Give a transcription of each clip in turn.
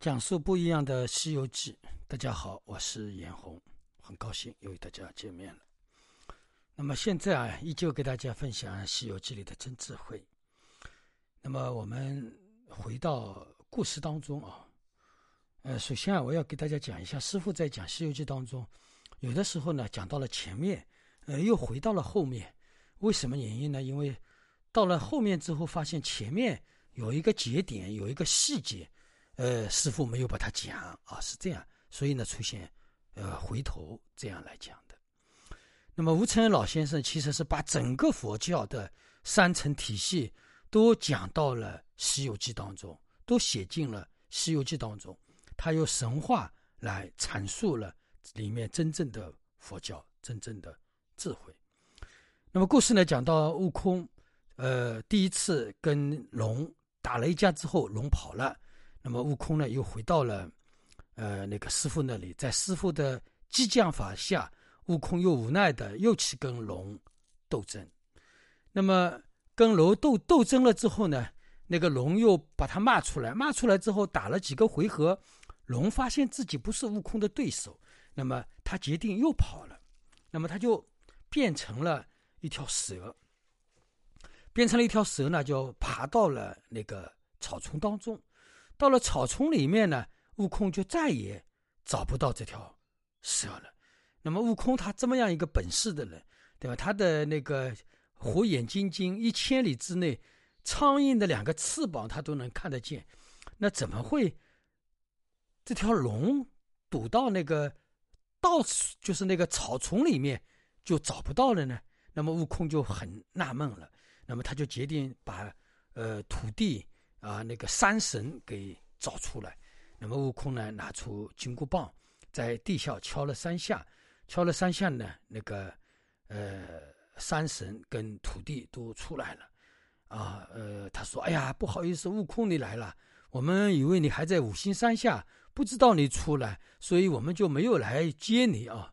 讲述不一样的《西游记》。大家好，我是严红，很高兴又与大家见面了。那么现在啊，依旧给大家分享《西游记》里的真智慧。那么我们回到故事当中啊，呃，首先啊，我要给大家讲一下，师傅在讲《西游记》当中，有的时候呢讲到了前面，呃，又回到了后面，为什么原因呢？因为到了后面之后，发现前面有一个节点，有一个细节。呃，师傅没有把它讲啊，是这样，所以呢出现，呃，回头这样来讲的。那么吴承恩老先生其实是把整个佛教的三层体系都讲到了《西游记》当中，都写进了《西游记》当中，他用神话来阐述了里面真正的佛教真正的智慧。那么故事呢讲到悟空，呃，第一次跟龙打了一架之后，龙跑了。那么悟空呢，又回到了，呃，那个师傅那里，在师傅的激将法下，悟空又无奈的又去跟龙斗争。那么跟龙斗斗争了之后呢，那个龙又把他骂出来，骂出来之后打了几个回合，龙发现自己不是悟空的对手，那么他决定又跑了，那么他就变成了一条蛇，变成了一条蛇呢，就爬到了那个草丛当中。到了草丛里面呢，悟空就再也找不到这条蛇了。那么悟空他这么样一个本事的人，对吧？他的那个火眼金睛，一千里之内，苍蝇的两个翅膀他都能看得见，那怎么会这条龙堵到那个到就是那个草丛里面就找不到了呢？那么悟空就很纳闷了。那么他就决定把呃土地。啊，那个山神给找出来，那么悟空呢，拿出金箍棒，在地下敲了三下，敲了三下呢，那个呃山神跟土地都出来了，啊，呃，他说：“哎呀，不好意思，悟空你来了，我们以为你还在五行山下，不知道你出来，所以我们就没有来接你啊。”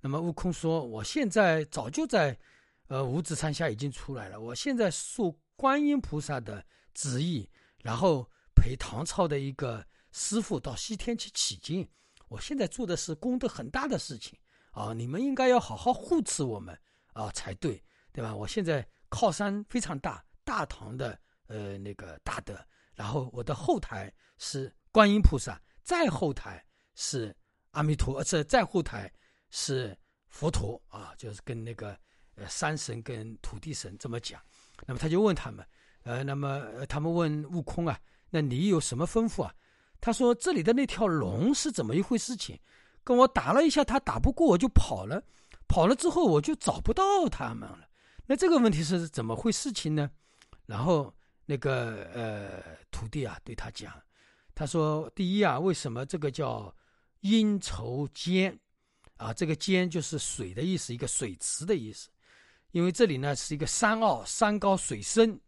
那么悟空说：“我现在早就在呃五指山下已经出来了，我现在受观音菩萨的旨意。”然后陪唐朝的一个师傅到西天去取经，我现在做的是功德很大的事情啊！你们应该要好好护持我们啊才对，对吧？我现在靠山非常大，大唐的呃那个大德，然后我的后台是观音菩萨，再后台是阿弥陀，这再后台是佛陀啊，就是跟那个呃山神跟土地神这么讲，那么他就问他们。呃，那么他们问悟空啊，那你有什么吩咐啊？他说：“这里的那条龙是怎么一回事？情跟我打了一下，他打不过我就跑了，跑了之后我就找不到他们了。那这个问题是怎么回事情呢？”然后那个呃徒弟啊对他讲，他说：“第一啊，为什么这个叫阴愁间啊？这个间就是水的意思，一个水池的意思，因为这里呢是一个山坳，山高水深。”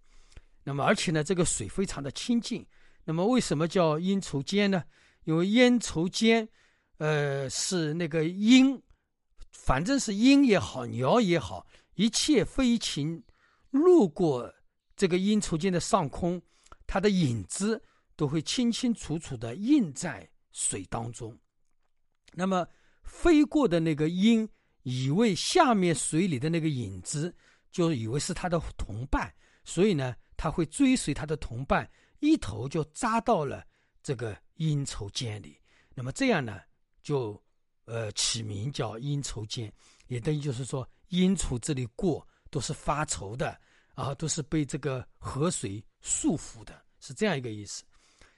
那么，而且呢，这个水非常的清净。那么，为什么叫阴愁间呢？因为阴愁间，呃，是那个鹰，反正是鹰也好，鸟也好，一切飞禽路过这个阴愁间的上空，它的影子都会清清楚楚的映在水当中。那么，飞过的那个鹰，以为下面水里的那个影子，就以为是它的同伴，所以呢。他会追随他的同伴，一头就扎到了这个阴愁间里。那么这样呢，就呃起名叫阴愁间，也等于就是说阴愁这里过都是发愁的啊，都是被这个河水束缚的，是这样一个意思。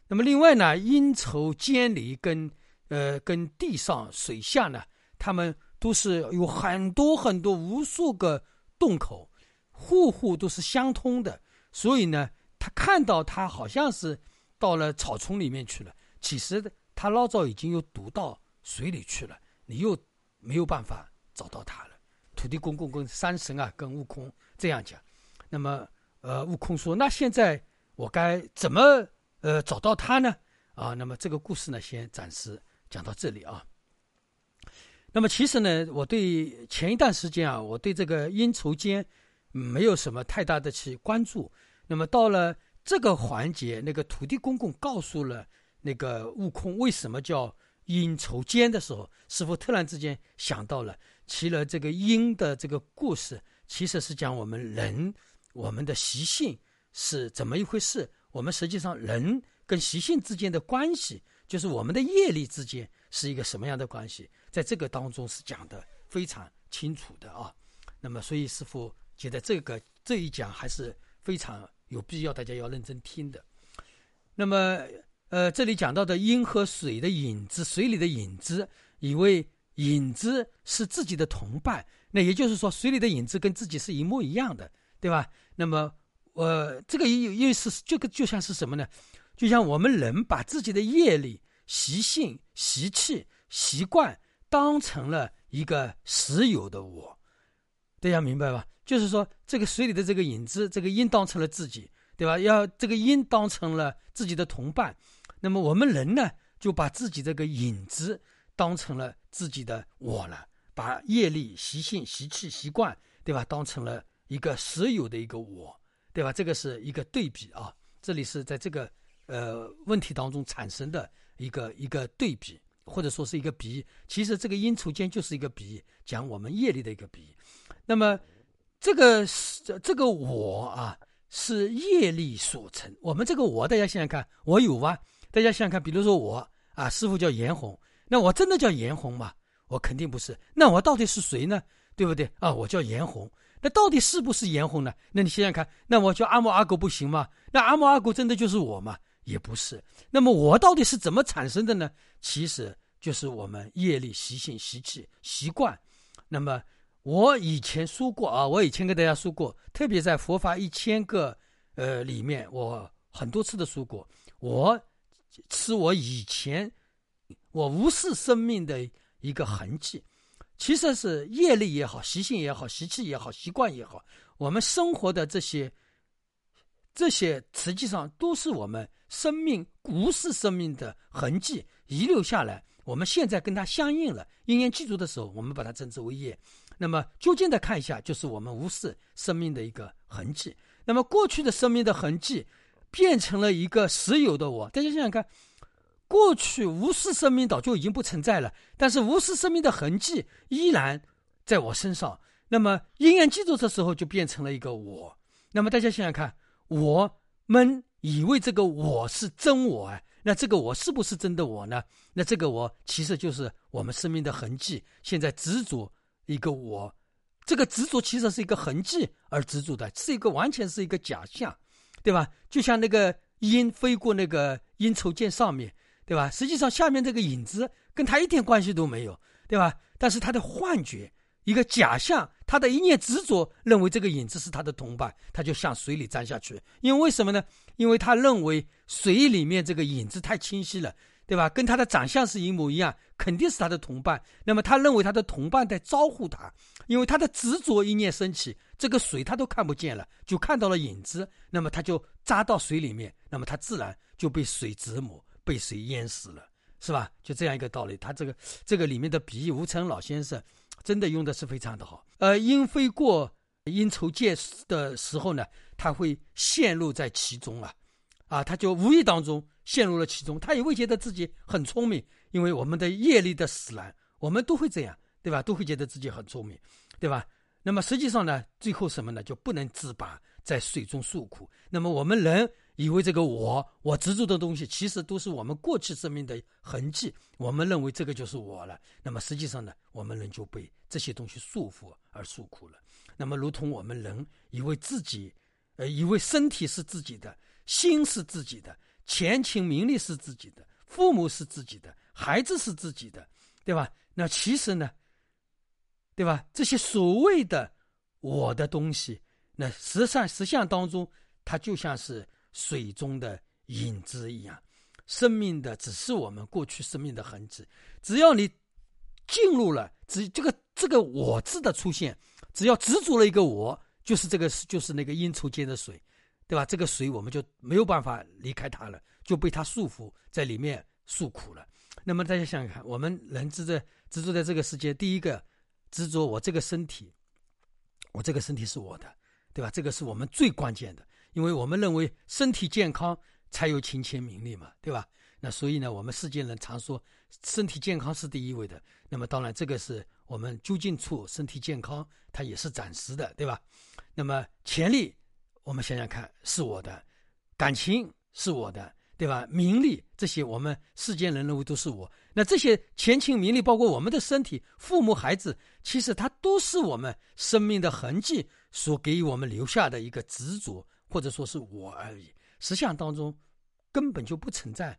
那么另外呢，阴愁间里跟呃跟地上水下呢，他们都是有很多很多无数个洞口，户户都是相通的。所以呢，他看到他好像是到了草丛里面去了，其实他老早已经又堵到水里去了，你又没有办法找到他了。土地公公跟山神啊，跟悟空这样讲。那么，呃，悟空说：“那现在我该怎么呃找到他呢？”啊，那么这个故事呢，先暂时讲到这里啊。那么其实呢，我对前一段时间啊，我对这个阴愁间。没有什么太大的去关注，那么到了这个环节，那个土地公公告诉了那个悟空为什么叫阴愁奸的时候，师傅突然之间想到了，其了这个阴的这个故事，其实是讲我们人我们的习性是怎么一回事。我们实际上人跟习性之间的关系，就是我们的业力之间是一个什么样的关系，在这个当中是讲的非常清楚的啊。那么，所以师傅觉得这个这一讲还是非常有必要，大家要认真听的。那么，呃，这里讲到的阴和水的影子，水里的影子，以为影子是自己的同伴，那也就是说，水里的影子跟自己是一模一样的，对吧？那么，呃，这个意意思，这个就像是什么呢？就像我们人把自己的业力、习性、习气、习惯当成了一个实有的我。大家明白吧？就是说，这个水里的这个影子，这个阴当成了自己，对吧？要这个阴当成了自己的同伴，那么我们人呢，就把自己这个影子当成了自己的我了，把业力、习性、习气、习惯，对吧？当成了一个实有的一个我，对吧？这个是一个对比啊，这里是在这个呃问题当中产生的一个一个对比，或者说是一个比。其实这个阴处间就是一个比，讲我们业力的一个比。那么，这个是这个我啊，是业力所成。我们这个我，大家想想看，我有吗？大家想想看，比如说我啊，师傅叫严红，那我真的叫严红吗？我肯定不是。那我到底是谁呢？对不对啊？我叫严红，那到底是不是严红呢？那你想想看，那我叫阿猫阿狗不行吗？那阿猫阿狗真的就是我吗？也不是。那么我到底是怎么产生的呢？其实就是我们业力、习性、习气、习惯。那么。我以前说过啊，我以前跟大家说过，特别在佛法一千个呃里面，我很多次的说过，我是我以前我无视生命的一个痕迹，其实是业力也好，习性也好，习气也好，习惯也好，我们生活的这些这些，实际上都是我们生命无视生命的痕迹遗留下来。我们现在跟它相应了，因缘记住的时候，我们把它称之为业。那么，就近的看一下，就是我们无视生命的一个痕迹。那么，过去的生命的痕迹变成了一个实有的我。大家想想看，过去无视生命早就已经不存在了，但是无视生命的痕迹依然在我身上。那么，因缘记住的时候，就变成了一个我。那么，大家想想看，我们以为这个我是真我啊，那这个我是不是真的我呢？那这个我其实就是我们生命的痕迹，现在执着。一个我，这个执着其实是一个痕迹而执着的，是一个完全是一个假象，对吧？就像那个鹰飞过那个鹰绸剑上面，对吧？实际上下面这个影子跟他一点关系都没有，对吧？但是他的幻觉，一个假象，他的一念执着，认为这个影子是他的同伴，他就向水里钻下去。因为为什么呢？因为他认为水里面这个影子太清晰了。对吧？跟他的长相是一模一样，肯定是他的同伴。那么他认为他的同伴在招呼他，因为他的执着一念升起，这个水他都看不见了，就看到了影子。那么他就扎到水里面，那么他自然就被水折磨，被水淹死了，是吧？就这样一个道理。他这个这个里面的比喻，吴承老先生真的用的是非常的好。呃，鹰飞过阴愁见的时候呢，他会陷入在其中啊，啊，他就无意当中。陷入了其中，他也会觉得自己很聪明，因为我们的业力的使然，我们都会这样，对吧？都会觉得自己很聪明，对吧？那么实际上呢，最后什么呢？就不能自拔，在水中受苦。那么我们人以为这个我，我执着的东西，其实都是我们过去生命的痕迹。我们认为这个就是我了。那么实际上呢，我们人就被这些东西束缚而受苦了。那么如同我们人以为自己，呃，以为身体是自己的，心是自己的。钱情名利是自己的，父母是自己的，孩子是自己的，对吧？那其实呢，对吧？这些所谓的我的东西，那实上实相当中，它就像是水中的影子一样，生命的只是我们过去生命的痕迹。只要你进入了，只这个这个我字的出现，只要执着了一个我，就是这个就是那个阴愁间的水。对吧？这个水我们就没有办法离开它了，就被它束缚在里面受苦了。那么大家想想看，我们人执着执着在这个世界，第一个执着我这个身体，我这个身体是我的，对吧？这个是我们最关键的，因为我们认为身体健康才有金钱名利嘛，对吧？那所以呢，我们世间人常说身体健康是第一位的。那么当然，这个是我们究竟处身体健康，它也是暂时的，对吧？那么潜力，我们想想看，是我的；感情是我的，对吧？名利这些，我们世间人认为都是我。那这些前情名利，包括我们的身体、父母、孩子，其实它都是我们生命的痕迹所给予我们留下的一个执着，或者说是我而已。实相当中根本就不存在。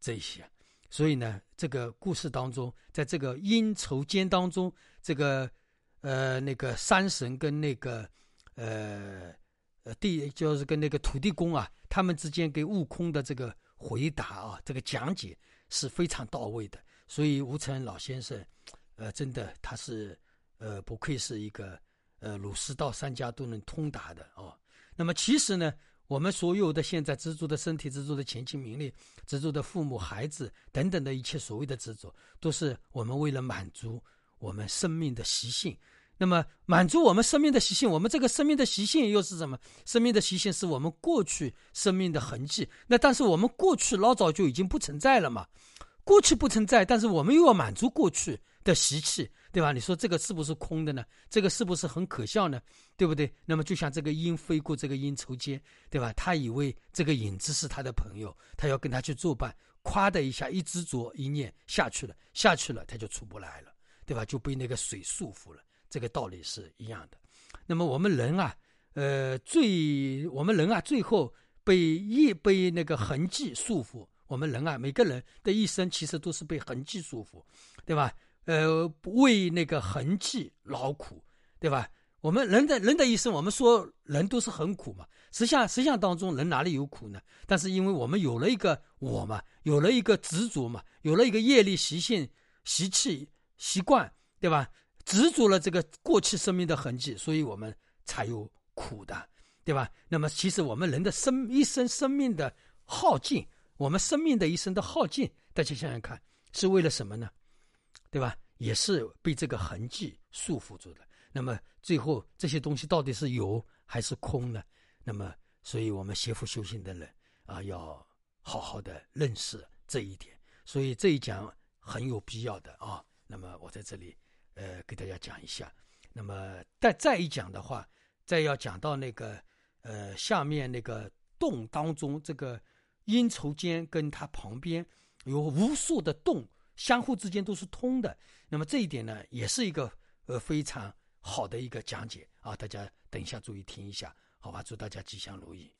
这些，所以呢，这个故事当中，在这个阴愁间当中，这个呃那个山神跟那个呃呃地，就是跟那个土地公啊，他们之间给悟空的这个回答啊，这个讲解是非常到位的。所以吴承恩老先生，呃，真的他是呃不愧是一个呃儒释道三家都能通达的哦。那么其实呢。我们所有的现在执着的身体、执着的前情名利、执着的父母、孩子等等的一切所谓的执着，都是我们为了满足我们生命的习性。那么，满足我们生命的习性，我们这个生命的习性又是什么？生命的习性是我们过去生命的痕迹。那但是我们过去老早就已经不存在了嘛？过去不存在，但是我们又要满足过去的习气。对吧？你说这个是不是空的呢？这个是不是很可笑呢？对不对？那么就像这个鹰飞过这个鹰愁间，对吧？他以为这个影子是他的朋友，他要跟他去作伴，夸的一下一执着一念下去了，下去了他就出不来了，对吧？就被那个水束缚了。这个道理是一样的。那么我们人啊，呃，最我们人啊，最后被业被那个痕迹束缚。我们人啊，每个人的一生其实都是被痕迹束缚，对吧？呃，为那个痕迹劳苦，对吧？我们人的人的一生，我们说人都是很苦嘛。实相实相当中，人哪里有苦呢？但是因为我们有了一个我嘛，有了一个执着嘛，有了一个业力习性、习气、习惯，对吧？执着了这个过去生命的痕迹，所以我们才有苦的，对吧？那么，其实我们人的生一生生命的耗尽，我们生命的一生的耗尽，大家想想看，是为了什么呢？对吧？也是被这个痕迹束缚住的。那么最后这些东西到底是有还是空呢？那么，所以我们邪福修行的人啊，要好好的认识这一点。所以这一讲很有必要的啊。那么我在这里呃给大家讲一下。那么再再一讲的话，再要讲到那个呃下面那个洞当中，这个阴愁间跟它旁边有无数的洞。相互之间都是通的，那么这一点呢，也是一个呃非常好的一个讲解啊！大家等一下注意听一下，好吧？祝大家吉祥如意。